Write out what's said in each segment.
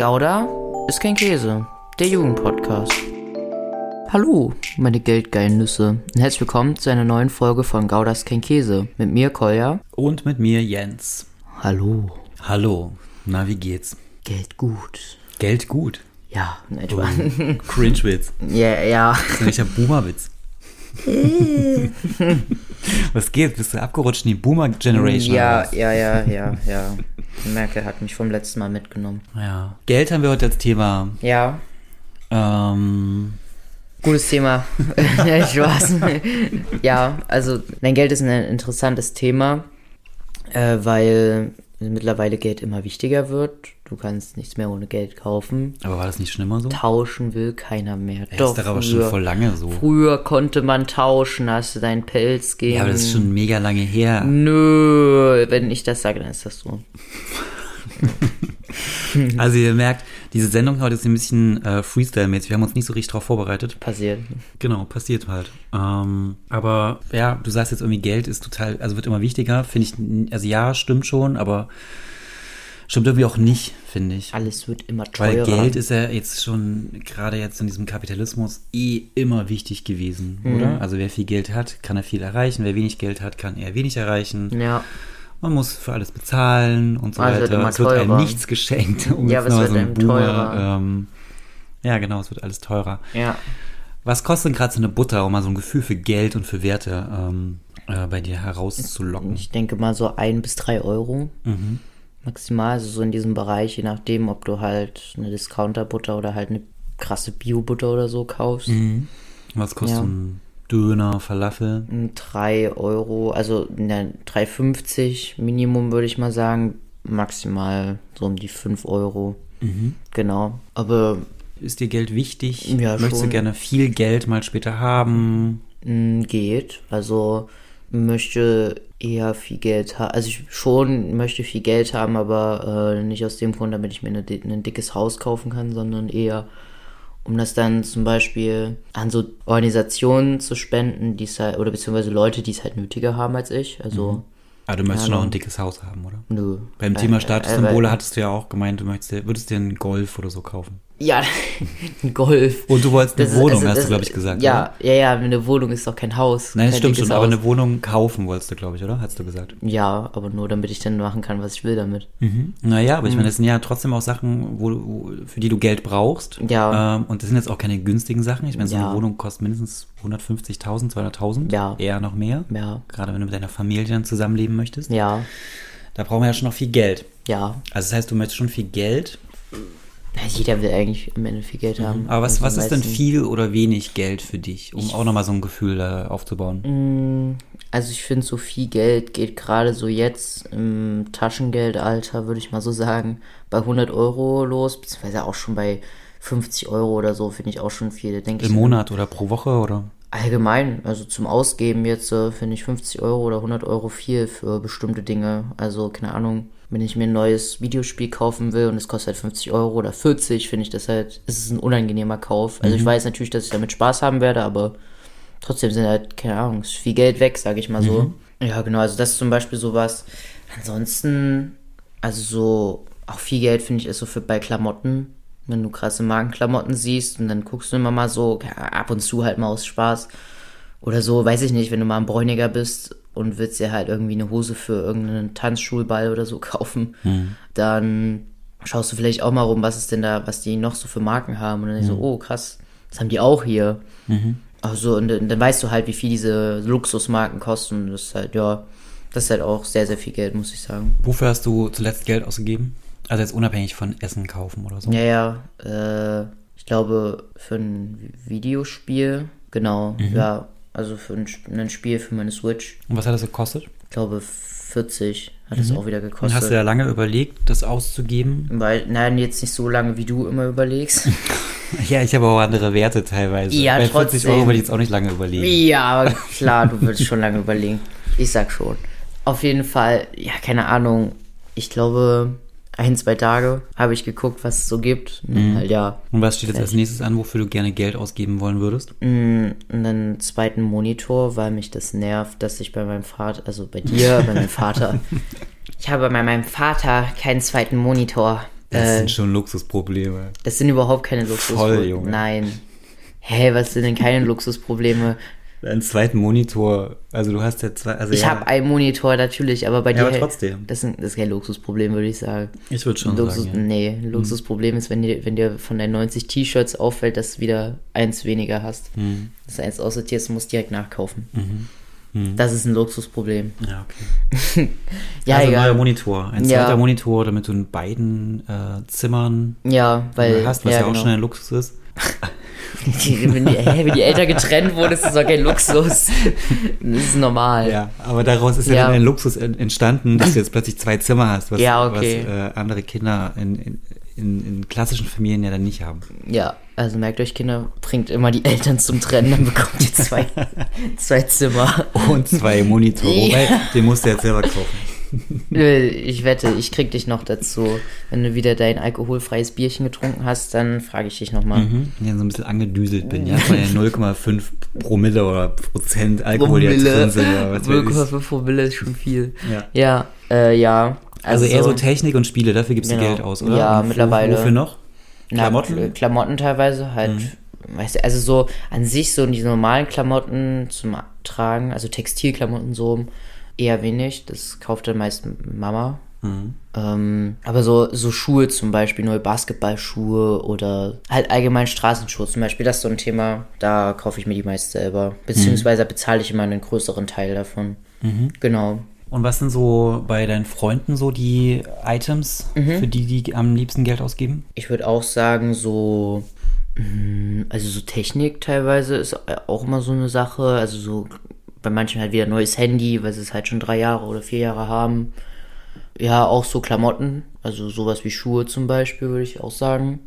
Gouda ist kein Käse, der Jugendpodcast. Hallo, meine geldgeilen Nüsse und herzlich willkommen zu einer neuen Folge von Gouda ist kein Käse. Mit mir, Kolja. Und mit mir, Jens. Hallo. Hallo. Na, wie geht's? Geld gut. Geld gut. Ja, in etwa. Cringe-Witz. Ja, ja. Das ist ein Boomer-Witz. Was geht? Bist du abgerutscht in die Boomer-Generation? Ja, oder was? ja, ja, ja, ja. Merkel hat mich vom letzten Mal mitgenommen. ja. Geld haben wir heute als Thema. Ja, Ähm, Gutes Thema. Ja, also dein Geld ist ein interessantes Thema, äh, weil mittlerweile Geld immer wichtiger wird. Du kannst nichts mehr ohne Geld kaufen. aber war das nicht schlimmer so? Tauschen will keiner mehr. Ja, ist doch aber schon voll lange so. Früher konnte man tauschen, hast du deinen Pelz gegen. Ja, aber das ist schon mega lange her. Nö, wenn ich das sage, dann ist das so. Also ihr merkt, diese Sendung heute ist ein bisschen äh, Freestyle-mäßig. Wir haben uns nicht so richtig drauf vorbereitet. Passiert. Genau, passiert halt. Ähm, aber ja, du sagst jetzt irgendwie, Geld ist total, also wird immer wichtiger, finde ich, also ja, stimmt schon, aber stimmt irgendwie auch nicht, finde ich. Alles wird immer Weil teurer. Geld ist ja jetzt schon, gerade jetzt in diesem Kapitalismus, eh immer wichtig gewesen, Mhm. oder? Also wer viel Geld hat, kann er viel erreichen, wer wenig Geld hat, kann eher wenig erreichen. Ja. Man muss für alles bezahlen und so wird weiter. Es wird einem nichts geschenkt. Um Ja, aber es wird so einem Boomer, teurer. Ähm, ja, genau, es wird alles teurer. Ja. Was kostet denn gerade so eine Butter, um mal so ein Gefühl für Geld und für Werte ähm, äh, bei dir herauszulocken? Ich denke mal so ein bis drei Euro. Mhm. Maximal, also so in diesem Bereich, je nachdem, ob du halt eine Discounter-Butter oder halt eine krasse Bio-Butter oder so kaufst. Mhm. Was kostet Ja. so ein Döner, Falafel? Mm, Drei Euro, also ne, 3,50 Minimum würde ich mal sagen. Maximal so um die 5 Euro. Mhm. Genau. Aber Ist dir Geld wichtig? Ja, Möchtest schon. du gerne viel Geld mal später haben? Mm, geht. Also möchte eher viel Geld haben. Also ich schon möchte viel Geld haben, aber äh, nicht aus dem Grund, damit ich mir eine, di- ein dickes Haus kaufen kann, sondern eher um das dann zum Beispiel an so Organisationen zu spenden, die es halt, oder beziehungsweise Leute, die es halt nötiger haben als ich. Also, Ah, du möchtest Ja, noch ein dickes Haus haben, oder? nö. Beim Thema Statussymbole hattest du ja auch gemeint, du möchtest, würdest dir einen Golf oder so kaufen. Ja, ein Golf. Und du wolltest eine Das ist- Wohnung, hast das- du, glaube ich, gesagt. Ja, Oder? ja, ja, eine Wohnung ist doch kein Haus. Nein, das kein stimmt schon, aber eine Wohnung kaufen wolltest du, glaube ich, oder? Hast du gesagt. Ja, aber nur damit ich dann machen kann, was ich will damit. Mhm. Naja, aber ich meine, das sind ja trotzdem auch Sachen, wo, wo, für die du Geld brauchst. Ja. Ähm, und das sind jetzt auch keine günstigen Sachen. Ich meine, so Ja. eine Wohnung kostet mindestens 150.000, 200.000. Ja. Eher noch mehr. Ja, Gerade wenn du mit deiner Familie dann zusammenleben möchtest. ja, Da brauchen wir ja schon noch viel Geld. ja. Also das heißt, du möchtest schon viel Geld. Jeder will eigentlich am Ende viel Geld haben. Mhm. Aber was, Also was ist denn viel oder wenig Geld für dich, um auch nochmal so ein Gefühl da aufzubauen? Also ich finde, so viel Geld geht gerade so jetzt im Taschengeldalter, würde ich mal so sagen, bei 100 Euro los, beziehungsweise auch schon bei 50 Euro oder so, finde ich auch schon viel. Da denke ich Im Monat oder pro Woche oder? allgemein, also zum Ausgeben jetzt äh, finde ich 50 Euro oder 100 Euro viel für bestimmte Dinge. Also keine Ahnung, wenn ich mir ein neues Videospiel kaufen will und es kostet halt 50 Euro oder 40, finde ich das halt, ist es ein unangenehmer Kauf. Also ich weiß natürlich, dass ich damit Spaß haben werde, aber trotzdem sind halt, keine Ahnung, ist viel Geld weg, sage ich mal so. Ja, genau, also das ist zum Beispiel sowas. Ansonsten, also so, auch viel Geld finde ich ist so für bei Klamotten. Wenn du krasse Markenklamotten siehst und dann guckst du immer mal so, ja, ab und zu halt mal aus Spaß. Oder so, weiß ich nicht, wenn du mal ein Bräuniger bist und willst dir halt irgendwie eine Hose für irgendeinen Tanzschulball oder so kaufen, dann schaust du vielleicht auch mal rum, was ist denn da, was die noch so für Marken haben. Und dann denkst du, oh krass, das haben die auch hier. Also, und dann, dann weißt du halt, wie viel diese Luxusmarken kosten. Und das ist halt, ja, das ist halt auch sehr, sehr viel Geld, muss ich sagen. Wofür hast du zuletzt Geld ausgegeben? Also jetzt unabhängig von Essen kaufen oder so. Ja, ja, äh, ich glaube, für ein Videospiel, genau, ja, also für ein, ein Spiel für meine Switch, Und was hat das gekostet? ich glaube 40 hat es auch wieder Und gekostet. hast du ja lange überlegt, das auszugeben? Weil, nein, jetzt nicht so lange, wie du immer überlegst. Ja, ich habe auch andere Werte teilweise. Ja, Bei 40 trotzdem. Euro würde ich jetzt auch nicht lange überlegen. ja, aber klar, du würdest schon lange überlegen. Ich sag schon. Auf jeden Fall, ja, keine Ahnung. Ich glaube, ein, zwei Tage habe ich geguckt, was es so gibt. Und dann halt, ja, Und was steht jetzt als nächstes an, wofür du gerne Geld ausgeben wollen würdest? Mm, einen zweiten Monitor, weil mich das nervt, dass ich bei meinem Vater, also bei dir, bei meinem Vater, ich habe bei meinem Vater keinen zweiten Monitor. Das Äh, sind schon Luxusprobleme. Das sind überhaupt keine Voll, Luxusprobleme. Junge. Nein. Hä, was sind denn keine Luxusprobleme? Einen zweiten Monitor, also du hast ja zwei, also Ich ja, habe einen Monitor natürlich, aber bei Ja, dir. aber trotzdem. Das, sind, das ist kein Luxusproblem, würde ich sagen. Ich würde schon Luxus, sagen, ja. Nee, ein Luxusproblem ist, wenn dir, wenn dir von deinen 90 T-Shirts auffällt, dass du wieder eins weniger hast. Mhm. Dass du eins aussortierst und musst direkt nachkaufen. Das ist ein Luxusproblem. Ja, okay. Ja, also egal. neuer Monitor, ein Ja. zweiter Monitor, damit du in beiden äh, Zimmern Ja, weil. hast, was ja, auch genau. schon ein Luxus ist. wenn, die, hä, wenn die Eltern getrennt wurden, ist das doch kein Luxus. Das ist normal. Ja, aber daraus ist ja, Ja. dann ein Luxus en- entstanden, dass du jetzt plötzlich zwei Zimmer hast, was, Ja, okay. was äh, andere Kinder in, in, in, in klassischen Familien ja dann nicht haben. Ja, also merkt euch, Kinder, bringt immer die Eltern zum Trennen, dann bekommt ihr zwei, zwei Zimmer. Und zwei Monitore, Ja. wobei, den musst du jetzt selber kaufen. Äh, Ich wette, ich krieg dich noch dazu. Wenn du wieder dein alkoholfreies Bierchen getrunken hast, dann frage ich dich nochmal. Mhm. Ja, so ein bisschen angedüselt bin, ja, den 0,5 Promille oder Prozent Alkohol, Promille. drin sind. Oder was weiß ich. 0,5 Promille ist schon viel. Ja. Ja, äh, ja. Also eher so Technik und Spiele, dafür gibst du Genau. Geld aus, oder? Ja, Und mittlerweile. Wofür noch? Na, Klamotten? Mhm. Kl- Klamotten teilweise halt. Weißt du, also so an sich so die normalen Klamotten zum Tragen, also Textilklamotten so eher wenig. Das kauft dann meist Mama. Mhm. Ähm, aber so, so Schuhe zum Beispiel, neue Basketballschuhe oder halt allgemein Straßenschuhe zum Beispiel, das ist so ein Thema, da kaufe ich mir die meist selber. Beziehungsweise bezahle ich immer einen größeren Teil davon. Genau. Und was sind so bei deinen Freunden so die Items, Mhm. für die die am liebsten Geld ausgeben? Ich würde auch sagen, so, mh, also so Technik teilweise ist auch immer so eine Sache. Also so bei manchen halt wieder neues Handy, weil sie es halt schon drei Jahre oder vier Jahre haben. Ja, auch so Klamotten, also sowas wie Schuhe zum Beispiel, würde ich auch sagen.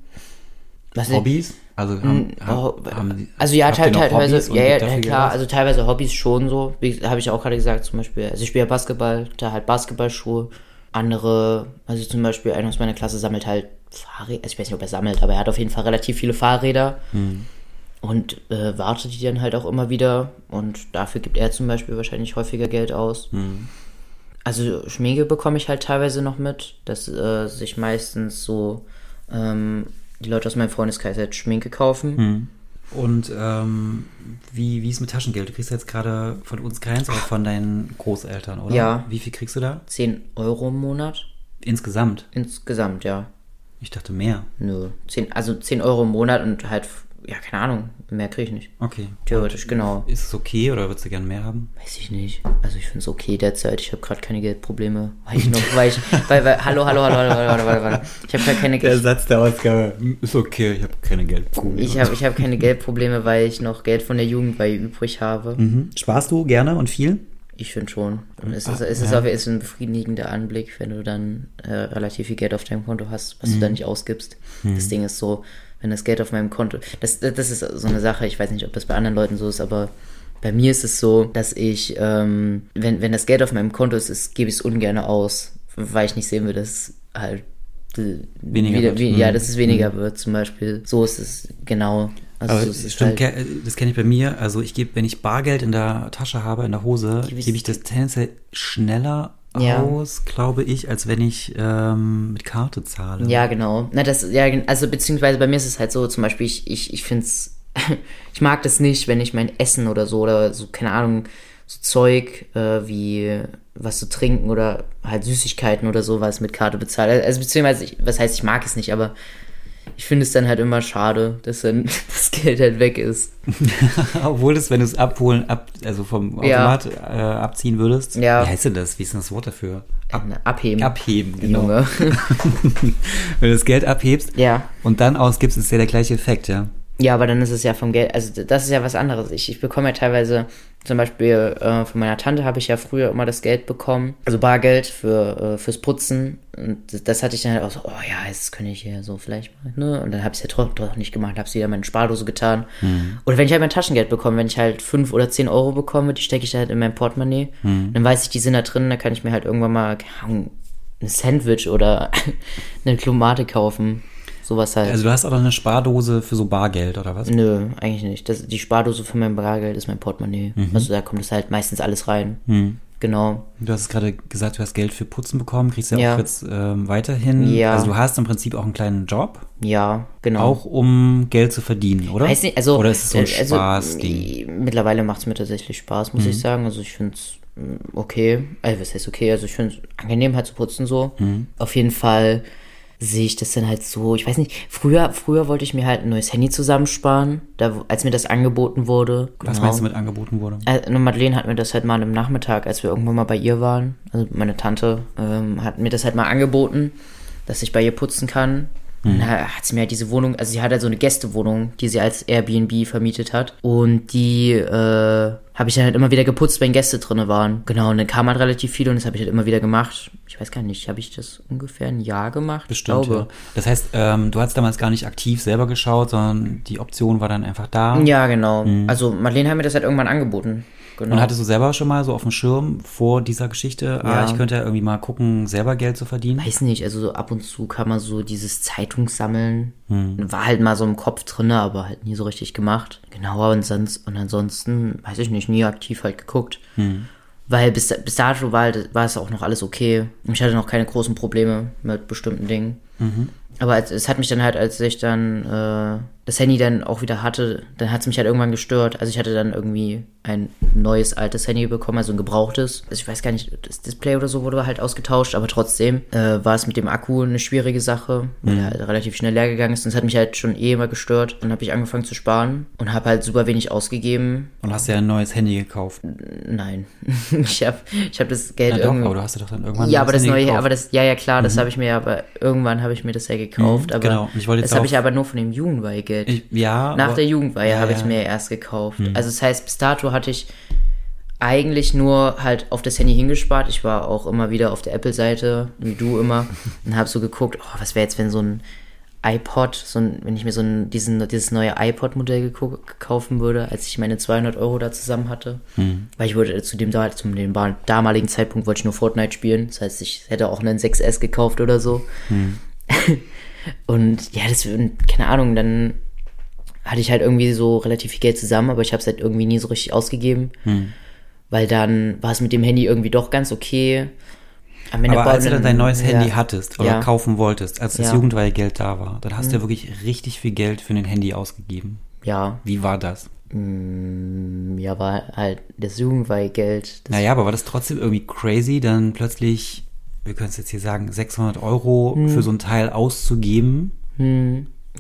Was Hobbys? Also haben, Oh, haben, haben also ja, teil, teilweise, ja, ja, klar, also teilweise Hobbys schon so, wie habe ich auch gerade gesagt, zum Beispiel, also ich spiele ja Basketball, da halt Basketballschuhe, andere, also zum Beispiel einer aus meiner Klasse sammelt halt Fahrräder, also ich weiß nicht, ob er sammelt, aber er hat auf jeden Fall relativ viele Fahrräder Hm. Und äh, wartet die dann halt auch immer wieder und dafür gibt er zum Beispiel wahrscheinlich häufiger Geld aus. Hm. Also Schminke bekomme ich halt teilweise noch mit, dass äh, sich meistens so ähm, die Leute aus meinem Freundeskreis halt Schminke kaufen. Hm. Und ähm, wie, wie ist mit Taschengeld? Du kriegst jetzt gerade von uns keins, aber von deinen Großeltern, oder? Ja. Wie viel kriegst du da? 10 Euro im Monat. Insgesamt? Insgesamt, ja. Ich dachte mehr. Nö. 10, also 10 Euro im Monat und halt, ja, keine Ahnung, mehr kriege ich nicht. Okay. Theoretisch, Und genau. Ist es okay oder würdest du gerne mehr haben? Weiß ich nicht. Also ich finde es okay derzeit. Ich habe gerade keine Geldprobleme. Weil ich noch, weil ich, weil, weil, hallo, hallo, hallo, hallo, hallo, hallo, hallo. Ich habe gar keine Der Satz der Ausgabe hm, ist okay, ich habe keine Geldprobleme. Ich habe ich hab keine Geldprobleme, weil ich noch Geld von der Jugend bei übrig habe. Mhm. Sparst du gerne und viel? Ich finde schon. Und es ist, ah, es ja. auf, ist ein befriedigender Anblick, wenn du dann äh, relativ viel Geld auf deinem Konto hast, was mhm. du dann nicht ausgibst. Mhm. Das Ding ist so, wenn das Geld auf meinem Konto. Das, das ist so eine Sache, ich weiß nicht, ob das bei anderen Leuten so ist, aber bei mir ist es so, dass ich, ähm, wenn, wenn das Geld auf meinem Konto ist, ist gebe ich es ungern aus, weil ich nicht sehen will, dass halt äh, Weniger wieder, wird. wie, Mhm. Ja, dass es weniger wird, zum Beispiel. So ist es genau. Also Aber so stimmt, halt. das kenne ich bei mir. Also ich gebe, wenn ich Bargeld in der Tasche habe, in der Hose, Gebe ich- gebe ich das tendenziell schneller Ja. aus, glaube ich, als wenn ich ähm, mit Karte zahle. Ja, genau. Na, das, ja, also beziehungsweise bei mir ist es halt so, zum Beispiel, ich, ich, ich finde es, ich mag das nicht, wenn ich mein Essen oder so oder so, keine Ahnung, so Zeug äh, wie was zu trinken oder halt Süßigkeiten oder sowas mit Karte bezahle. Also beziehungsweise, ich, was heißt, ich mag es nicht, aber ich finde es dann halt immer schade, dass dann das Geld halt weg ist. Obwohl das, wenn du es abholen, ab, also vom Ja. Automat äh, abziehen würdest. Ja. Wie heißt denn das? Wie ist denn das Wort dafür? Ab, Äh, Abheben. abheben, genau. Junge. wenn du das Geld abhebst ja. und dann ausgibst, ist ja der gleiche Effekt, ja. Ja, aber dann ist es ja vom Geld, also das ist ja was anderes. Ich, ich bekomme ja teilweise, zum Beispiel äh, von meiner Tante habe ich ja früher immer das Geld bekommen, also Bargeld für, äh, fürs Putzen. Und das, das hatte ich dann halt auch so, oh ja, jetzt könnte ich hier so vielleicht mal, ne? Und dann habe ich es ja doch nicht gemacht, habe es wieder in meine Spardose getan. Oder wenn ich halt mein Taschengeld bekomme, wenn ich halt fünf oder zehn Euro bekomme, die stecke ich halt in mein Portemonnaie. Dann weiß ich, die sind da drin, dann kann ich mir halt irgendwann mal ein Sandwich oder eine Klomate kaufen. Sowas halt. Also du hast auch noch eine Spardose für so Bargeld, oder was? Nö, eigentlich nicht. Das, die Spardose für mein Bargeld ist mein Portemonnaie. Also da kommt es halt meistens alles rein. genau. Du hast es gerade gesagt, du hast Geld für Putzen bekommen, kriegst ja, Ja. auch jetzt ähm, weiterhin. Ja. Also du hast im Prinzip auch einen kleinen Job, Ja, genau. auch um Geld zu verdienen, oder? Weiß nicht, also, oder ist es so ein äh, also, Spaßding? Mittlerweile macht es mir tatsächlich Spaß, muss Mhm. ich sagen. Also ich finde es okay. Also was heißt okay? Also ich finde es angenehm halt zu putzen so. Mhm. Auf jeden Fall sehe ich das dann halt so. Ich weiß nicht, früher, früher wollte ich mir halt ein neues Handy zusammensparen, da, als mir das angeboten wurde. Was Genau. meinst du mit angeboten wurde? Äh, Madeleine hat mir das halt mal im Nachmittag, als wir irgendwann mal bei ihr waren, also meine Tante ähm, hat mir das halt mal angeboten, dass ich bei ihr putzen kann. Und da hat sie mir halt diese Wohnung, also sie hat halt so eine Gästewohnung, die sie als Airbnb vermietet hat. Und die äh, habe ich dann halt immer wieder geputzt, wenn Gäste drinne waren. Genau, und dann kam halt relativ viel und das habe ich halt immer wieder gemacht. Ich weiß gar nicht, habe ich das ungefähr ein Jahr gemacht? Bestimmt, glaube. ja. Das heißt, ähm, du hast damals gar nicht aktiv selber geschaut, sondern die Option war dann einfach da. Ja, genau. Also Madeleine hat mir das halt irgendwann angeboten. Genau. Und hattest du selber schon mal so auf dem Schirm vor dieser Geschichte, ah, Ja. ich könnte ja irgendwie mal gucken, selber Geld zu verdienen? weiß nicht, also so ab und zu kann man so dieses Zeitungssammeln, Hm. war halt mal so im Kopf drin, aber halt nie so richtig gemacht. Genau, und, sonst, und ansonsten, weiß ich nicht, nie aktiv halt geguckt. Hm. Weil bis, bis dato war, halt- war es auch noch alles okay. Ich hatte noch keine großen Probleme mit bestimmten Dingen. Mhm. Aber es, es hat mich dann halt, als ich dann äh, das Handy dann auch wieder hatte, dann hat es mich halt irgendwann gestört. Also ich hatte dann irgendwie ein neues, altes Handy bekommen, also ein gebrauchtes. Also ich weiß gar nicht, das Display oder so wurde halt ausgetauscht, aber trotzdem äh, war es mit dem Akku eine schwierige Sache, weil er halt relativ schnell leer gegangen ist. Und es hat mich halt schon eh immer gestört. Dann habe ich angefangen zu sparen und habe halt super wenig ausgegeben. Und hast ja ein neues Handy gekauft. Nein, ich habe ich hab das Geld Na doch, irgendwie... aber du hast ja doch dann irgendwann Ja, aber das Handy neue, gekauft. Mhm. aber das, ja, ja, klar, das habe ich mir aber, irgendwann habe ich mir das ja gekauft, Mhm, aber genau. Ich wollte jetzt das habe ich aber nur von dem Jugendweihgeld. Ich, ja, Nach der Jugendweihe Ja, habe ja. Ich mir erst gekauft. Also das heißt, bis dato hatte ich eigentlich nur halt auf das Handy hingespart. Ich war auch immer wieder auf der Apple-Seite, wie du immer, und habe so geguckt, oh, was wäre jetzt, wenn so ein iPod, so ein, wenn ich mir so ein, diesen, dieses neue iPod-Modell kaufen würde, als ich meine 200 Euro da zusammen hatte. Mhm. Weil ich wollte zu dem, zum dem damaligen Zeitpunkt wollte ich nur Fortnite spielen. Das heißt, ich hätte auch einen 6S gekauft oder so. Mhm. Und ja, das, keine Ahnung, dann hatte ich halt irgendwie so relativ viel Geld zusammen, aber ich habe es halt irgendwie nie so richtig ausgegeben. Hm. Weil dann war es mit dem Handy irgendwie doch ganz okay. Am Ende Aber als du dann dein neues ja. Handy hattest oder Ja. kaufen wolltest, als das Ja. Jugendweihgeld da war, dann hast du ja wirklich richtig viel Geld für ein Handy ausgegeben. Ja, Wie war das? ja, war halt das Jugendweihgeld. Das Naja, aber war das trotzdem irgendwie crazy, dann plötzlich, wir können es jetzt hier sagen, 600 Euro Hm. für so ein Teil auszugeben?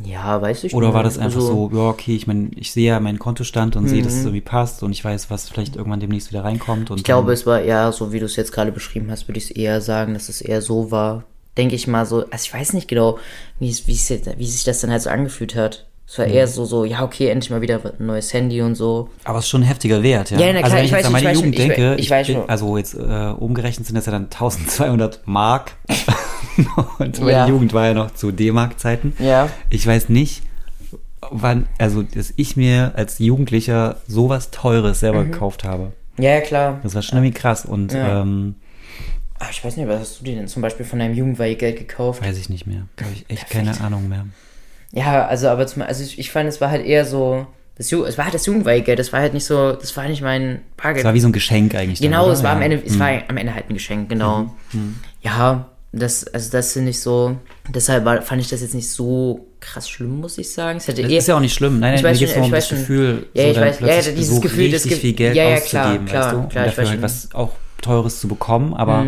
Ja, weiß ich Oder nicht. war das einfach Also, so, ja, okay, ich meine, ich sehe ja meinen Kontostand und sehe, dass es irgendwie passt und ich weiß, was vielleicht irgendwann demnächst wieder reinkommt. Und Ich glaube, es war eher so, wie du es jetzt gerade beschrieben hast, würde ich es eher sagen, dass es eher so war. Denke ich mal so, also ich weiß nicht genau, wie, es, wie, es wie sich das dann halt so angefühlt hat. Es war Mhm. eher so, so, ja, okay, endlich mal wieder ein neues Handy und so. Aber es ist schon ein heftiger Wert, ja. Ja, na klar, also wenn ich ich jetzt weiß an meine ich weiß Jugend ich denke, ich weiß bin, schon. also jetzt äh, umgerechnet sind das ja dann 1200 Mark. und meine Ja. Jugend war ja noch zu D-Mark-Zeiten. Ja. Ich weiß nicht, wann, also dass ich mir als Jugendlicher sowas Teures selber gekauft habe. Ja, ja, klar. Das war schon irgendwie krass und Ja. ähm, Ah, ich weiß nicht, was hast du dir denn zum Beispiel von deinem Jugendweihgeld gekauft? weiß ich nicht mehr. Habe ich echt Perfekt. keine Ahnung mehr. Ja, also, aber zum, also ich, ich fand, es war halt eher so, das, Ju es war halt das Jugendweihgeld, das war halt nicht so, das war nicht mein Bargeld. Es war wie so ein Geschenk eigentlich. dann, Genau, oder? es war am Ja. Ende, es Hm. war am Ende halt ein Geschenk, genau. Ja, das, also das finde ich so, deshalb war, fand ich das jetzt nicht so krass schlimm, muss ich sagen. Es hätte Das eher, ist ja auch nicht schlimm. Nein, Ich nein, weiß mir geht schon, nur um ich das. Gefühl, Ja, so ich dann weiß- ja, dieses so Gefühl, das richtig Ge- viel Geld ja, ja, klar, auszugeben, klar, weißt du? klar, und ich dafür weiß halt was auch Teures zu bekommen, aber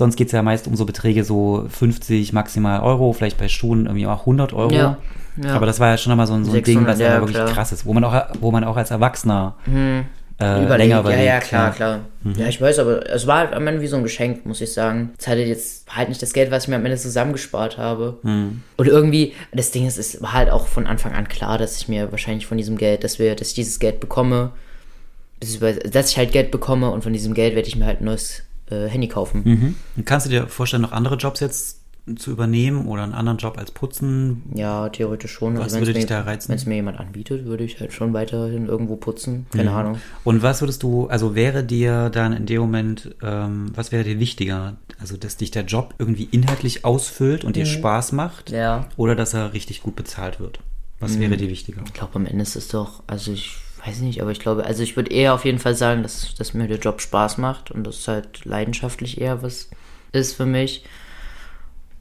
sonst geht es ja meist um so Beträge, so 50 maximal Euro, vielleicht bei Schuhen irgendwie auch 100 Euro. Ja, ja. Aber das war ja schon nochmal so, ein- so ein Ding, 600, was ja, wirklich klar. krass ist, wo man auch, wo man auch als Erwachsener äh, überlegt. länger überlegt. ja, ja, klar, klar. Ja, ich weiß, aber es war halt am Ende wie so ein Geschenk, muss ich sagen. Es hatte jetzt halt nicht das Geld, was ich mir am Ende zusammengespart habe. Und irgendwie, das Ding ist, es war halt auch von Anfang an klar, dass ich mir wahrscheinlich von diesem Geld, dass wir, dass ich dieses Geld bekomme, dass ich halt Geld bekomme und von diesem Geld werde ich mir halt ein neues äh, Handy kaufen. Mhm. Und kannst du dir vorstellen, noch andere Jobs jetzt zu übernehmen oder einen anderen Job als Putzen? Ja, theoretisch schon. Was wenn's würde dich mir, da reizen? Wenn es mir jemand anbietet, würde ich halt schon weiterhin irgendwo putzen. Keine Ahnung. Und was würdest du, also wäre dir dann in dem Moment, ähm, was wäre dir wichtiger? Also, dass dich der Job irgendwie inhaltlich ausfüllt und dir Spaß macht? Mhm. Ja. Oder dass er richtig gut bezahlt wird? Was wäre dir wichtiger? Ich glaube, am Ende ist es doch, also ich weiß ich nicht, aber ich glaube, also ich würde eher auf jeden Fall sagen, dass, dass mir der Job Spaß macht und das halt leidenschaftlich eher was ist für mich.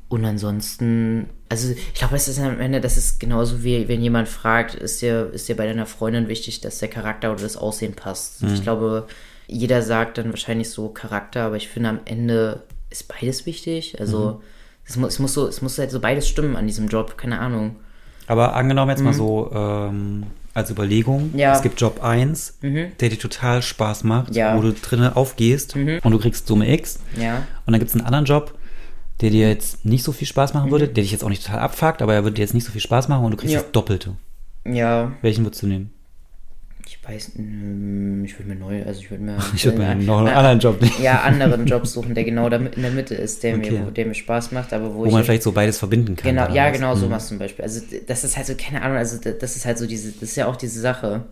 Und ansonsten, also ich glaube, es ist am Ende, das ist genauso wie wenn jemand fragt, ist dir, ist dir bei deiner Freundin wichtig, dass der Charakter oder das Aussehen passt. Ich glaube, jeder sagt dann wahrscheinlich so Charakter, aber ich finde am Ende ist beides wichtig. Also es, muss, es muss so, es muss halt so beides stimmen an diesem Job, keine Ahnung. Aber angenommen jetzt mal so ähm, als Überlegung, Mhm. Ja. Mhm. es gibt Job 1, der dir total Spaß macht, Ja. Mhm. wo du drinnen aufgehst und du kriegst Summe X. Ja. Und dann gibt es einen anderen Job, der dir jetzt nicht so viel Spaß machen Mhm. würde, der dich jetzt auch nicht total abfuckt, aber er würde dir jetzt nicht so viel Spaß machen und du kriegst Ja. das Doppelte. Ja, Welchen würdest du nehmen? Ich weiß, mm, ich würde mir neu, also ich würde mir Ich würde mir noch einen äh, anderen Job nehmen, ja, anderen Job suchen, der genau da mit- in der Mitte ist, der, Okay. mir, der mir Spaß macht, aber wo, wo ich man vielleicht so beides verbinden kann. Genau, ja, was? genau so Mhm. was zum Beispiel. Also das ist halt so, keine Ahnung, also das ist halt so diese, das ist ja auch diese Sache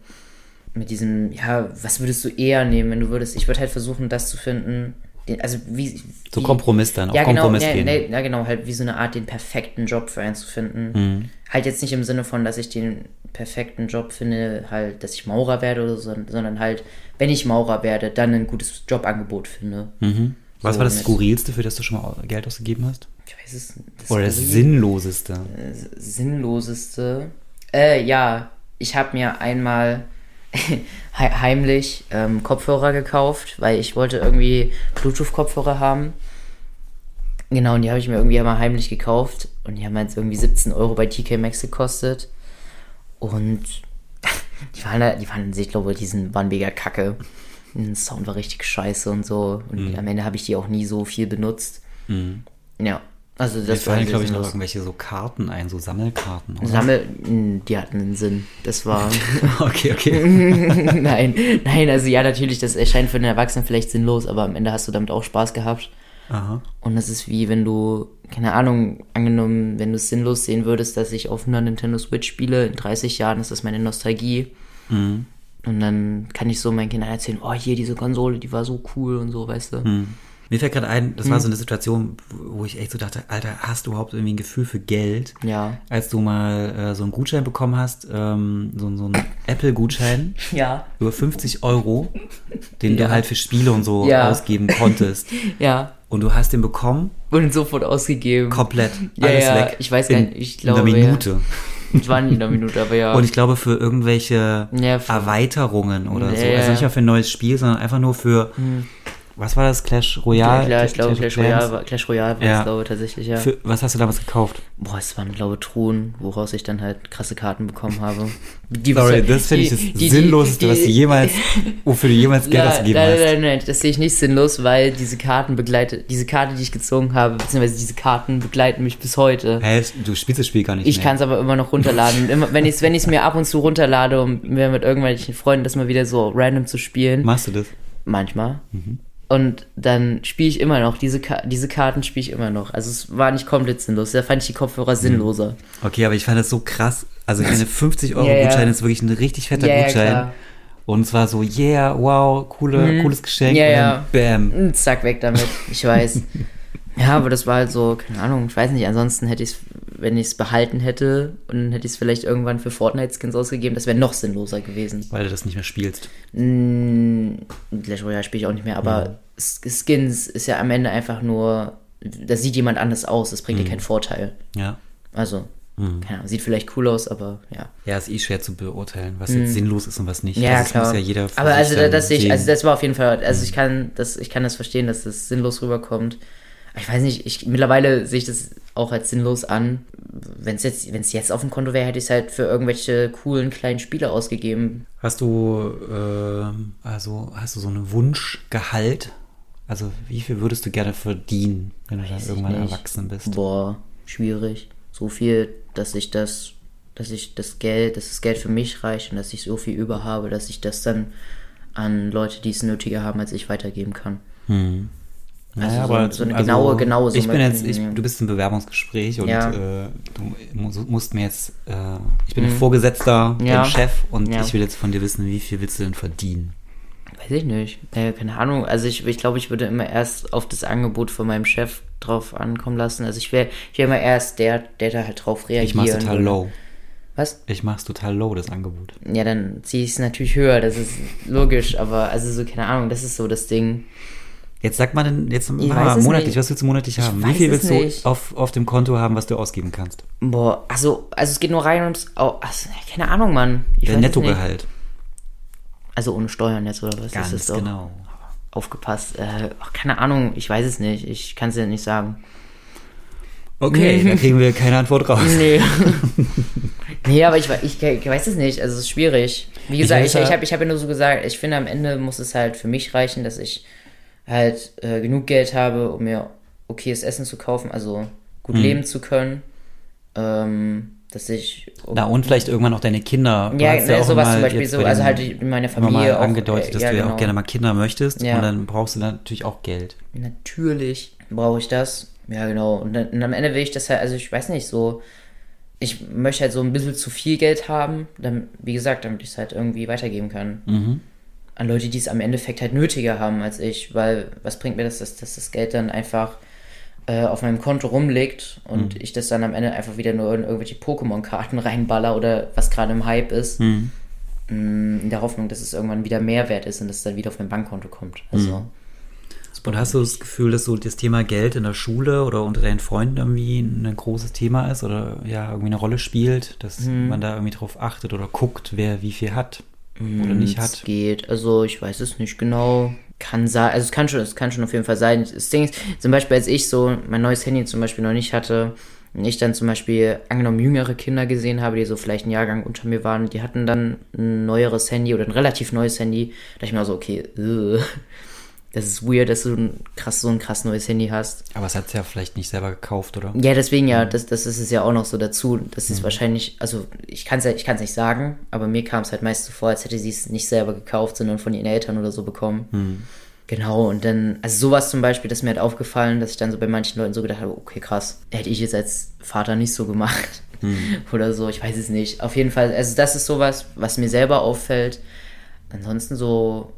mit diesem, ja, was würdest du eher nehmen, wenn du würdest, ich würde halt versuchen, das zu finden, den, also wie... So wie- Kompromiss dann, auf ja, genau, Kompromiss ja, gehen. ja, genau, halt wie so eine Art, den perfekten Job für einen zu finden. Mhm. Halt jetzt nicht im Sinne von, dass ich den perfekten Job finde, halt, dass ich Maurer werde oder so, sondern halt, wenn ich Maurer werde, dann ein gutes Jobangebot finde. Mhm. Was So war das mit- Skurrilste, für das du schon mal Geld ausgegeben hast? Ich weiß es, das Oder das Sinnloseste? sinnloseste. Äh, ja, ich habe mir einmal heimlich ähm, Kopfhörer gekauft, weil ich wollte irgendwie Bluetooth-Kopfhörer haben. Genau, und die habe ich mir irgendwie einmal heimlich gekauft. Und die haben jetzt irgendwie 17 Euro bei TK Maxx gekostet. Und die waren, die waren an sich, glaube ich, die sind, waren mega kacke. Der Sound war richtig scheiße und so. Und am Ende habe ich die auch nie so viel benutzt. Ja, also Mir das war fallen, glaube ich, noch irgendwelche so Karten ein, so Sammelkarten. Oder? Sammel, die hatten einen Sinn. Das war, okay, okay. nein, nein, also ja, natürlich, das erscheint für den Erwachsenen vielleicht sinnlos, aber am Ende hast du damit auch Spaß gehabt. Aha. Und das ist wie wenn du, keine Ahnung, angenommen, wenn du es sinnlos sehen würdest, dass ich auf einer Nintendo Switch spiele, in 30 Jahren ist das meine Nostalgie. Mhm. Und dann kann ich so meinen Kindern erzählen, oh, hier diese Konsole, die war so cool und so, weißt du. Mhm. Mir fällt gerade ein, das Hm. war so eine Situation, wo ich echt so dachte, Alter, hast du überhaupt irgendwie ein Gefühl für Geld? Ja. Als du mal äh, so einen Gutschein bekommen hast, ähm, so, so einen Apple-Gutschein Ja. über 50 Euro, den Ja. du halt für Spiele und so Ja. ausgeben konntest. Ja. Und du hast den bekommen, Und sofort ausgegeben. komplett, Ja, alles ja, weg. ich weiß gar nicht, ich glaube, In einer Minute. Es war nie in einer Minute, aber ja. Und ich glaube für irgendwelche Ja, für- Erweiterungen oder so. Ja, Also nicht mal für ein neues Spiel, sondern einfach nur für, was war das, Clash Royale? Ja, klar, ich glaube, Clash Clans? Royale war, Clash Royale war Ja. es, glaube ich, tatsächlich, ja. Für, was hast du damals gekauft? Boah, es waren, glaube ich, Truhen, woraus ich dann halt krasse Karten bekommen habe. Die, Sorry, die- das finde ich das die- Sinnloseste, was du jemals, wofür du jemals Geld Ja, ausgegeben nein, hast. nein, nein, das sehe ich nicht sinnlos, weil diese Karten begleitet, diese Karte, die ich gezogen habe, beziehungsweise diese Karten begleiten mich bis heute. Hä, du spielst das Spiel gar nicht Ich kann es aber immer noch runterladen. Immer, wenn ich es wenn ich's mir ab und zu runterlade, um mir mit irgendwelchen Freunden das mal wieder so random zu spielen, Machst du das? manchmal. Und dann spiele ich immer noch, diese, Ka diese Karten spiele ich immer noch. Also es war nicht komplett sinnlos. Da fand ich die Kopfhörer sinnloser. Okay, aber ich fand das so krass. Also ich meine, 50 Euro Ja, ja. Gutschein ist wirklich ein richtig fetter ja, Gutschein. klar. Und es war so, yeah, wow, coole, cooles Geschenk. Ja, und ja. dann Bam. Zack, weg damit. Ich weiß. ja, aber das war halt so, keine Ahnung, ich weiß nicht. Ansonsten hätte ich es, wenn ich es behalten hätte und dann hätte ich es vielleicht irgendwann für Fortnite-Skins ausgegeben, das wäre noch sinnloser gewesen. Weil du das nicht mehr spielst. Mm, Clash Royale spiele ich auch nicht mehr, aber S- Skins ist ja am Ende einfach nur, da sieht jemand anders aus, das bringt dir keinen Vorteil. Ja. Also, keine Ahnung, sieht vielleicht cool aus, aber ja. Ja, ist eh schwer zu beurteilen, was jetzt sinnlos ist und was nicht. Mhm. Ja, also, das klar. muss ja jeder aber also das sehe ich, also das war auf jeden Fall, also ich kann das, ich kann das verstehen, dass das sinnlos rüberkommt. Ich weiß nicht, ich mittlerweile sehe ich das auch als sinnlos an. Wenn es jetzt, wenn es jetzt auf dem Konto wäre, hätte ich es halt für irgendwelche coolen kleinen Spiele ausgegeben. Hast du, ähm, also, hast du so einen Wunschgehalt? Also, wie viel würdest du gerne verdienen, wenn du dann irgendwann nicht. erwachsen bist? Boah, schwierig. So viel, dass ich das, dass ich das Geld, dass das Geld für mich reicht und dass ich so viel über habe, dass ich das dann an Leute, die es nötiger haben, als ich weitergeben kann. Hm. Also Naja, so- so eine genaue- genaue Ich Summe bin kann jetzt, ich ich, du bist im Bewerbungsgespräch und Ja. äh, du mu- musst mir jetzt, äh, ich bin ein Vorgesetzter, Mhm. Ja. dein Chef und Ja. ich will jetzt von dir wissen, wie viel willst du denn verdienen? Weiß ich nicht. Äh, keine Ahnung. Also ich, ich glaube, ich würde immer erst auf das Angebot von meinem Chef drauf ankommen lassen. Also ich wäre ich wär immer erst der, der da halt drauf reagiert. Ich mach's total low. Was? Ich mach's total low, das Angebot. Ja, dann ziehe ich es natürlich höher, das ist logisch, aber also so, keine Ahnung, das ist so das Ding. Jetzt sag mal, denn, jetzt weiß mal monatlich, nicht. was willst du monatlich Ich haben? Wie viel willst nicht. du auf, auf dem Konto haben, was du ausgeben kannst? Boah, also, also es geht nur rein ums, oh, also, keine Ahnung, Mann. Ich Der Nettogehalt. Also ohne Steuern jetzt, oder was Ganz ist das doch? genau. Aufgepasst. Äh, ach, keine Ahnung, ich weiß es nicht. Ich kann es dir nicht sagen. Okay, da kriegen wir keine Antwort raus. Nee. nee, aber ich, ich, ich weiß es nicht. Also es ist schwierig. Wie gesagt, ich, ja- ich, habe ich hab ja nur so gesagt, ich finde am Ende muss es halt für mich reichen, dass ich halt äh, genug Geld habe, um mir okayes Essen zu kaufen, also gut Hm. leben zu können. Ähm, dass ich. Na und vielleicht irgendwann auch deine Kinder. Ja, ne, auch sowas zum Beispiel so, bei also halt meine Familie auch. angedeutet, äh, dass ja, du ja genau. auch gerne mal Kinder möchtest Ja. und dann brauchst du natürlich auch Geld. Natürlich brauche ich das. Ja, genau. Und, dann, und am Ende will ich das halt, also ich weiß nicht, so, ich möchte halt so ein bisschen zu viel Geld haben, dann, wie gesagt, damit ich es halt irgendwie weitergeben kann. Mhm. An Leute, die es am Endeffekt halt nötiger haben als ich, weil was bringt mir das, dass, dass das Geld dann einfach äh, auf meinem Konto rumliegt und Mhm. ich das dann am Ende einfach wieder nur in irgendwelche Pokémon-Karten reinballer oder was gerade im Hype ist, Mhm. Mm, in der Hoffnung, dass es irgendwann wieder mehr wert ist und dass es dann wieder auf mein Bankkonto kommt. Also, Mhm. Und hast du das Gefühl, dass so das Thema Geld in der Schule oder unter deinen Freunden irgendwie ein großes Thema ist oder ja irgendwie eine Rolle spielt, dass Hm. man da irgendwie drauf achtet oder guckt, wer wie viel hat oder nicht Es hat? geht. Also ich weiß es nicht genau. Kann sein, also es kann schon, es kann schon auf jeden Fall sein. Das Ding ist, zum Beispiel, als ich so mein neues Handy zum Beispiel noch nicht hatte, und ich dann zum Beispiel angenommen jüngere Kinder gesehen habe, die so vielleicht einen Jahrgang unter mir waren, die hatten dann ein neueres Handy oder ein relativ neues Handy, da dachte ich mir so, okay, äh, das ist weird, dass du ein krass, so ein krass neues Handy hast. Aber es hat es ja vielleicht nicht selber gekauft, oder? Ja, deswegen ja, das, das ist es ja auch noch so dazu. Das ist wahrscheinlich, also ich kann es ja, ich kann's nicht sagen, aber mir kam es halt meist so vor, als hätte sie es nicht selber gekauft, sondern von ihren Eltern oder so bekommen. Genau, und dann, also sowas zum Beispiel, das ist mir halt aufgefallen, dass ich dann so bei manchen Leuten so gedacht habe, okay, krass, hätte ich jetzt als Vater nicht so gemacht. Oder so, ich weiß es nicht. Auf jeden Fall, also das ist sowas, was mir selber auffällt. Ansonsten so,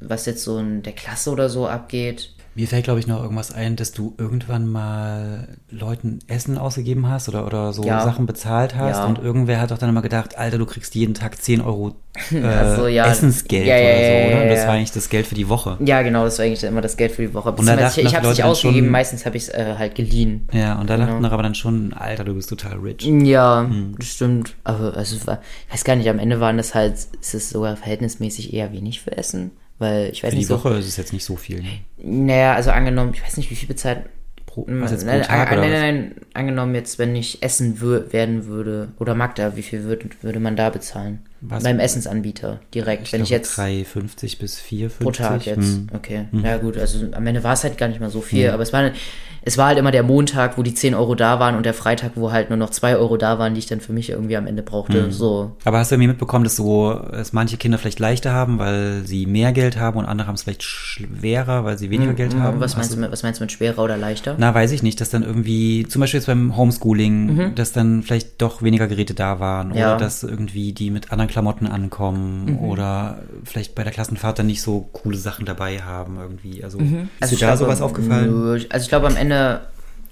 was jetzt so in der Klasse oder so abgeht, Mir fällt, glaube ich, noch irgendwas ein, dass du irgendwann mal Leuten Essen ausgegeben hast oder, oder so Ja. Sachen bezahlt hast Ja. und irgendwer hat doch dann immer gedacht, Alter, du kriegst jeden Tag 10 Euro äh, Ach so, ja. Essensgeld oder so, oder? Und das war eigentlich das Geld für die Woche. Ja, genau, das war eigentlich immer das Geld für die Woche. Und da dachten ich ich habe es nicht ausgegeben, schon- meistens habe ich es äh, halt geliehen. Ja, und da dachten Genau. doch aber dann schon, Alter, du bist total rich. Ja, Hm. das stimmt. Aber also, ich weiß gar nicht, am Ende waren das halt, ist es sogar verhältnismäßig eher wenig für Essen. Weil ich weiß Für die nicht so. Woche ist es jetzt nicht so viel. Ne? Naja, also angenommen, ich weiß nicht, wie viel bezahlt. Pro, was jetzt pro nein, Tag an- oder nein, nein, nein, angenommen jetzt, wenn ich essen wür werden würde, oder Magda, wie viel würde, würde man da bezahlen? Was? Beim Essensanbieter direkt. wenn ich jetzt 3,50 bis 4,50. pro Tag jetzt. Hm. Okay. Ja gut, also am Ende war es halt gar nicht mal so viel, aber es war, es war halt immer der Montag, wo die 10 Euro da waren und der Freitag, wo halt nur noch 2 Euro da waren, die ich dann für mich irgendwie am Ende brauchte. Hm. So. Aber hast du irgendwie mitbekommen, dass so, dass manche Kinder vielleicht leichter haben, weil sie mehr Geld haben und andere haben es vielleicht schwerer, weil sie weniger Geld haben? Hm, Was Hast meinst, du, mit- was meinst du mit schwerer oder leichter? Na, weiß ich nicht, dass dann irgendwie, zum Beispiel jetzt beim Homeschooling, Mhm. dass dann vielleicht doch weniger Geräte da waren Ja. oder dass irgendwie die mit anderen Klamotten ankommen Mhm. oder vielleicht bei der Klassenfahrt dann nicht so coole Sachen dabei haben irgendwie. Also, ist Also dir ich da sowas aufgefallen? nö, Also ich glaube am Ende.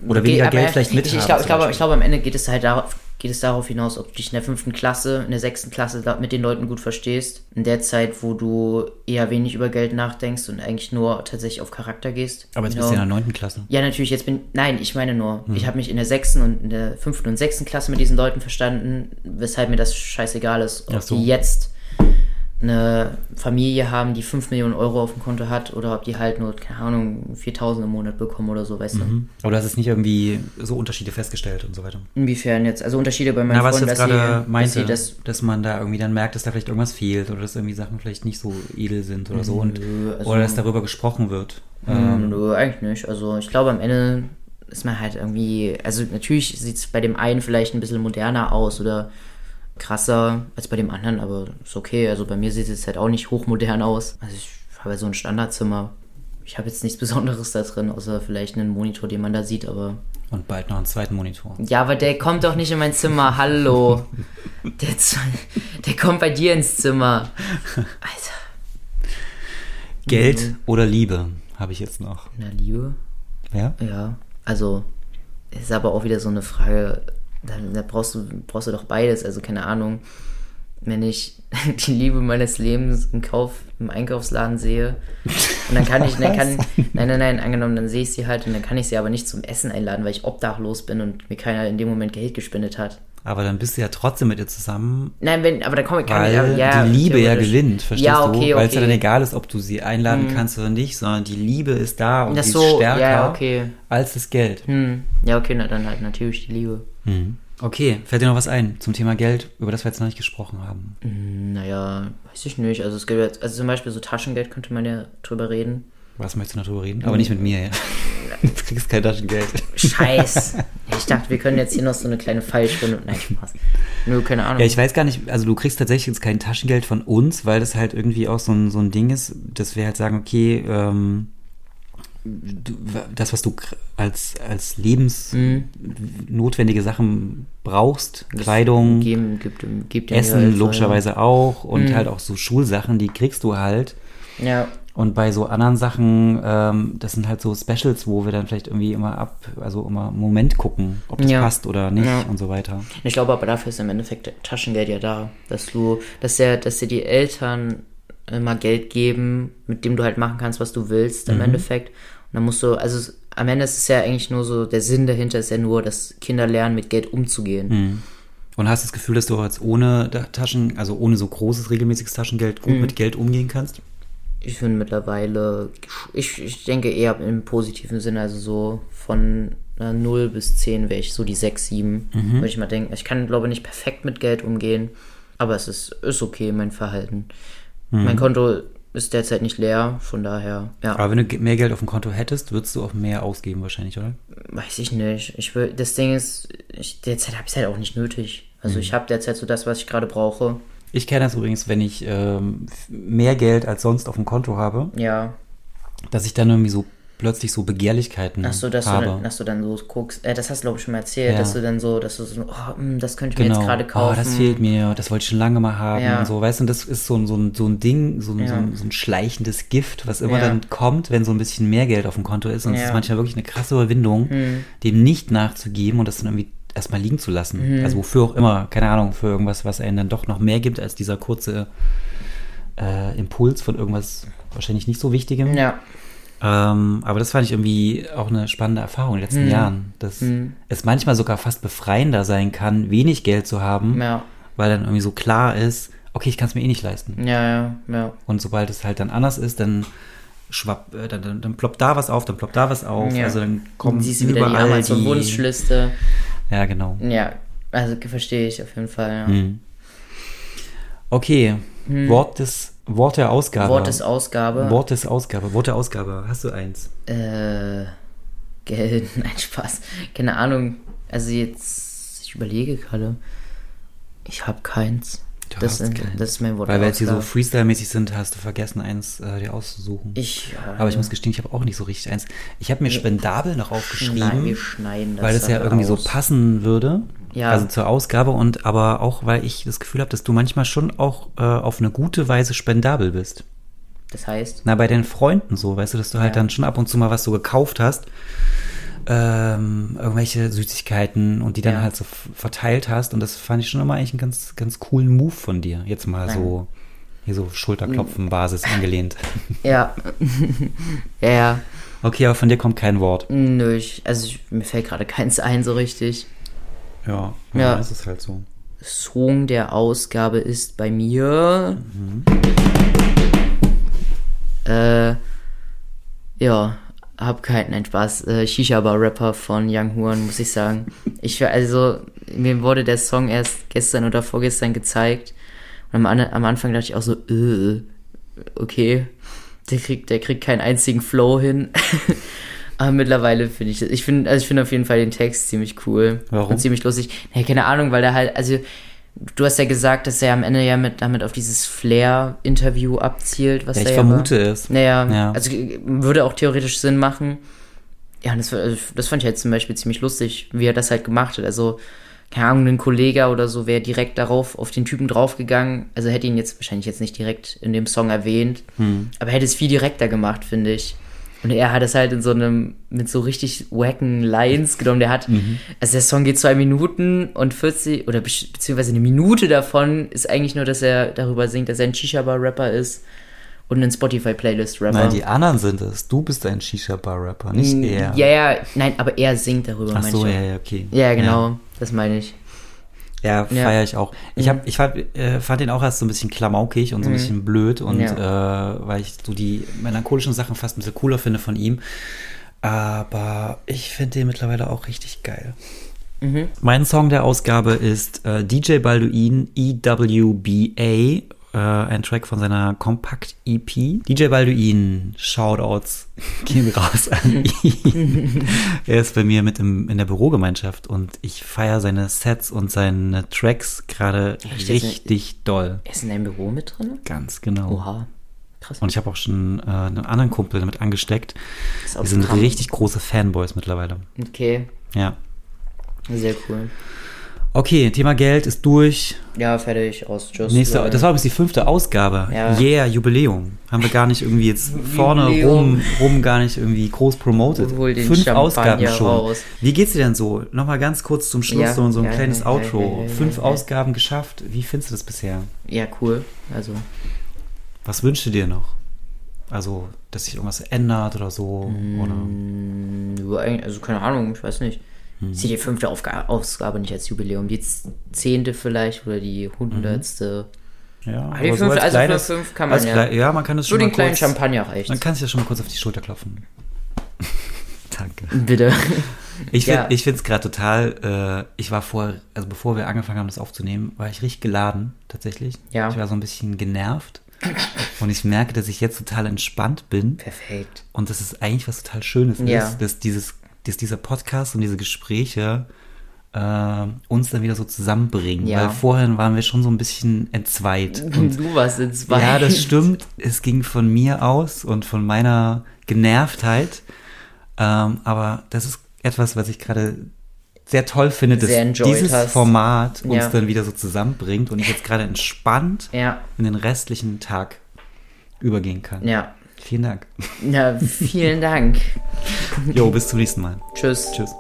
Oder weniger Geld vielleicht ich, ich, ich, zum glaube, ich glaube, am Ende geht es halt darauf, geht es darauf hinaus, ob du dich in der fünften Klasse, in der sechsten Klasse mit den Leuten gut verstehst. In der Zeit, wo du eher wenig über Geld nachdenkst und eigentlich nur tatsächlich auf Charakter gehst. Aber jetzt Genau. bist du in der neunten Klasse. Ja, natürlich, jetzt bin nein, ich meine nur, Hm. ich habe mich in der sechsten und in der fünften und sechsten Klasse mit diesen Leuten verstanden, weshalb mir das scheißegal ist, ob so. die jetzt eine Familie haben, die 5 Millionen Euro auf dem Konto hat oder ob die halt nur, keine Ahnung, 4000 im Monat bekommen oder so, weißt du. Aber du hast jetzt nicht irgendwie so Unterschiede festgestellt und so weiter. Inwiefern jetzt, also Unterschiede bei meinen Na, was Freunden, jetzt dass gerade sie, dass meinte, dass, das man da irgendwie dann merkt, dass da vielleicht irgendwas fehlt oder dass irgendwie Sachen vielleicht nicht so edel sind oder so und also- oder dass darüber gesprochen wird. Ähm, nö, eigentlich nicht. Also ich glaube am Ende ist man halt irgendwie, also natürlich sieht es bei dem einen vielleicht ein bisschen moderner aus oder krasser als bei dem anderen, aber ist okay. Also bei mir sieht es halt auch nicht hochmodern aus. Also ich habe ja so ein Standardzimmer. Ich habe jetzt nichts Besonderes da drin, außer vielleicht einen Monitor, den man da sieht, aber. Und bald noch einen zweiten Monitor. Ja, aber der kommt doch nicht in mein Zimmer. Hallo. Der, der kommt bei dir ins Zimmer. Alter. Geld oder Liebe habe ich jetzt noch. Na, Liebe? Ja? Ja, also ist aber auch wieder so eine Frage, da, da brauchst du, brauchst du doch beides, also keine Ahnung. Wenn ich die Liebe meines Lebens im Kauf, im Einkaufsladen sehe, und dann kann ich, dann kann, nein, nein, nein, angenommen, dann sehe ich sie halt und dann kann ich sie aber nicht zum Essen einladen, weil ich obdachlos bin und mir keiner in dem Moment Geld gespendet hat. Aber dann bist du ja trotzdem mit ihr zusammen, Nein, wenn, aber da komme ich kann weil ich, ja, die Liebe ja gewinnt, verstehst ja, du? okay, Weil es ja dann okay. egal ist, ob du sie einladen kannst oder nicht, sondern die Liebe ist da und Das die so, ist stärker ja, okay. als das Geld. Hm, ja, okay, na dann halt natürlich die Liebe. Okay, fällt dir noch was ein zum Thema Geld, über das wir jetzt noch nicht gesprochen haben? Hm, Naja, weiß ich nicht. Also es gibt jetzt, also zum Beispiel so Taschengeld könnte man ja drüber reden. Was möchtest du noch drüber reden? Aber nicht mit mir, ja. Du kriegst kein Taschengeld. Scheiß. ich dachte, wir können jetzt hier noch so eine kleine Fallstunde. Nein, Spaß. Nö, keine Ahnung. Ja, ich weiß gar nicht, also du kriegst tatsächlich jetzt kein Taschengeld von uns, weil das halt irgendwie auch so ein, so ein Ding ist, dass wir halt sagen, okay, ähm, das, was du als, als lebensnotwendige Sachen brauchst, Kleidung, Geben, gibt, gibt Essen Gehalt, logischerweise auch und Mhm. halt auch so Schulsachen, die kriegst du halt. Ja. Und bei so anderen Sachen, ähm, das sind halt so Specials, wo wir dann vielleicht irgendwie immer ab, also immer einen Moment gucken, ob das Ja. passt oder nicht Ja. und so weiter. Ich glaube aber dafür ist im Endeffekt Taschengeld ja da. Dass du, dass der, dass dir die Eltern immer Geld geben, mit dem du halt machen kannst, was du willst Mhm. im Endeffekt. Und dann musst du, also am Ende ist es ja eigentlich nur so, der Sinn dahinter ist ja nur, dass Kinder lernen, mit Geld umzugehen. Mhm. Und hast du das Gefühl, dass du jetzt ohne Taschen, also ohne so großes regelmäßiges Taschengeld Mhm. gut mit Geld umgehen kannst? Ich finde mittlerweile, ich, ich denke eher im positiven Sinne, also so von einer 0 bis 10 wäre ich so die 6, 7, Mhm. würde ich mal denken. Ich kann, glaube ich, nicht perfekt mit Geld umgehen, aber es ist, ist okay, mein Verhalten. Mhm. Mein Konto ist derzeit nicht leer, von daher, ja, Aber wenn du mehr Geld auf dem Konto hättest, würdest du auch mehr ausgeben wahrscheinlich, oder? weiß ich nicht. Ich will, das Ding ist, ich, derzeit habe ich es halt auch nicht nötig. Also Mhm. ich habe derzeit so das, was ich gerade brauche. Ich kenne das übrigens, wenn ich ähm, mehr Geld als sonst auf dem Konto habe, Ja, dass ich dann irgendwie so plötzlich so Begehrlichkeiten Ach so, dass du, dann, dass du dann so guckst, äh, das hast du glaube ich schon mal erzählt, Ja. dass du dann so, dass du so, oh, mh, das könnte ich mir Genau. jetzt gerade kaufen. Oh, das fehlt mir, das wollte ich schon lange mal haben Ja. und so, weißt du, und das ist so ein, so ein, so ein Ding, so ein, so, Ja. ein, so ein schleichendes Gift, was immer dann kommt, wenn so ein bisschen mehr Geld auf dem Konto ist und es ist manchmal wirklich eine krasse Überwindung, Hm. dem nicht nachzugeben und das dann irgendwie erstmal liegen zu lassen. Hm. Also wofür auch immer, keine Ahnung, für irgendwas, was einen dann doch noch mehr gibt als dieser kurze äh, Impuls von irgendwas wahrscheinlich nicht so Wichtigem. Ja, Ähm, aber das fand ich irgendwie auch eine spannende Erfahrung in den letzten Hm. Jahren, dass Hm. es manchmal sogar fast befreiender sein kann, wenig Geld zu haben, ja, weil dann irgendwie so klar ist, okay, ich kann es mir eh nicht leisten. ja, ja, ja. Und sobald es halt dann anders ist, dann schwapp, äh, dann, dann, dann ploppt da was auf, dann ploppt da was auf. Ja. Also dann kommen Siehst du wieder die überall Amazon-Wunschliste. Ja, genau. Ja, also verstehe ich auf jeden Fall, ja. Hm. Okay. Hm. Wort des Ausgabe. Wort des Ausgabe. Wort der Ausgabe. Hast du eins? Äh, Geld, nein, Spaß. Keine Ahnung. Also jetzt, ich überlege gerade. Ich habe keins. Du Das, ist- keins. das ist mein Wort Weil wir der jetzt hier so. Freestyle-mäßig sind, hast du vergessen, eins äh, dir auszusuchen. Ich, ja, Aber ich muss gestehen, ich habe auch nicht so richtig eins. Ich habe mir Spendabel noch Nein, aufgeschrieben, wir schneiden das weil das ja irgendwie so raus. passen würde. Ja. Also zur Ausgabe und aber auch, weil ich das Gefühl habe, dass du manchmal schon auch äh, auf eine gute Weise spendabel bist. Das heißt, Na, bei den Freunden so, weißt du, dass du halt Ja. dann schon ab und zu mal was so gekauft hast. Ähm, irgendwelche Süßigkeiten und die dann Ja. halt so verteilt hast. Und das fand ich schon immer eigentlich einen ganz, ganz coolen Move von dir. Jetzt mal Nein. so, hier so Schulterklopfen-Basis angelehnt. ja. ja, ja. Okay, aber von dir kommt kein Wort. Nö, ich, also ich, mir fällt gerade keins ein so richtig. Ja, Ja. das ist halt so. Song der Ausgabe ist bei mir. Äh, ja, hab keinen, nein, Spaß. Äh, Shisha-Bar-Rapper von Young Huan, muss ich sagen. Ich also, mir wurde der Song erst gestern oder vorgestern gezeigt. Und am, am Anfang dachte ich auch so, äh, okay, der kriegt, der kriegt keinen einzigen Flow hin. Aber mittlerweile finde ich, ich finde, also ich finde auf jeden Fall den Text ziemlich cool. Warum? Und ziemlich lustig. Nee, keine Ahnung, weil der halt, also, du hast ja gesagt, dass er am Ende ja mit, damit auf dieses Flair-Interview abzielt, was Ja, ich er vermute ja war. es. Naja, Ja. also würde auch theoretisch Sinn machen. Ja, das, also, das fand ich halt zum Beispiel ziemlich lustig, wie er das halt gemacht hat. Also, keine Ahnung, ein Kollege oder so wäre direkt darauf, auf den Typen draufgegangen. Also hätte ihn jetzt wahrscheinlich jetzt nicht direkt in dem Song erwähnt, Hm. aber hätte es viel direkter gemacht, finde ich. Und er hat es halt in so einem, mit so richtig wacken Lines genommen. Der hat, Mhm. also der Song geht zwei Minuten und 40, oder be- beziehungsweise eine Minute davon ist eigentlich nur, dass er darüber singt, dass er ein Shisha-Bar-Rapper ist und ein Spotify-Playlist-Rapper. Nein, die anderen sind es. Du bist ein Shisha-Bar-Rapper, nicht er. Ja, ja, nein, aber er singt darüber, Ach so, ja, ja, okay. Ja, genau, das meine ich. Ja, feiere ich auch. Ich, hab, ich fand, äh, fand den auch erst so ein bisschen klamaukig und so ein bisschen blöd und Mhm. Äh, weil ich so die melancholischen Sachen fast ein bisschen cooler finde von ihm. Aber ich finde den mittlerweile auch richtig geil. Mhm. Mein Song der Ausgabe ist äh, DJ Balduin EWBA, äh, ein Track von seiner Kompakt-EP. DJ Balduin, Shoutouts gehen raus an ihn. er ist bei mir mit im, in der Bürogemeinschaft und ich feiere seine Sets und seine Tracks gerade richtig doll. Er ist in deinem Büro mit drin? Ganz genau. Oha, krass. Und ich habe auch schon äh, einen anderen Kumpel damit angesteckt. Wir sind richtig große Fanboys mittlerweile. Okay, Ja. sehr cool. Okay, Thema Geld ist durch. Ja, fertig, aus. Tschüss. Nächste, das war übrigens die fünfte Ausgabe. Ja. Yeah, Jubiläum. Haben wir gar nicht irgendwie jetzt vorne rum, rum gar nicht irgendwie groß promoted. Hol den Fünf Champagner Ausgaben schon. raus. Wie geht's dir denn so? Nochmal ganz kurz zum Schluss Ja, so, so ein ja, kleines Outro. Fünf. Ausgaben geschafft. Wie findest du das bisher? Ja, cool. Also, Was wünschst du dir noch? Also, dass sich irgendwas ändert oder so? Oder? nur eigentlich- also keine Ahnung, ich weiß nicht. Hm. Ich sehe die fünfte Aufga Ausgabe nicht als Jubiläum. Die zehnte vielleicht oder die hundertste. Ja, Ah, die aber fünfte- also für kleines- fünf kann man als ja. Ja, man kann es So schon den mal kleinen kurz, Champagner reicht. Man kann sich ja schon mal kurz auf die Schulter klopfen. Danke. Bitte. Ich Ja. finde es gerade total, äh, ich war vor, also bevor wir angefangen haben, das aufzunehmen, war ich richtig geladen, tatsächlich. Ja. Ich war so ein bisschen genervt. Und ich merke, dass ich jetzt total entspannt bin. Perfekt. Und dass es eigentlich was total Schönes Ja. ist, dass dieses, dass dieser Podcast und diese Gespräche äh, uns dann wieder so zusammenbringen. Ja. Weil vorhin waren wir schon so ein bisschen entzweit. Und du warst in zwei. ja, das stimmt. Es ging von mir aus und von meiner Genervtheit. Ähm, aber das ist etwas, was ich gerade sehr toll finde, dass dieses hast. Format uns Ja. dann wieder so zusammenbringt und ich jetzt gerade entspannt Ja, in den restlichen Tag übergehen kann. ja. Vielen Dank. Ja, vielen Dank. Jo, bis zum nächsten Mal. Tschüss. Tschüss.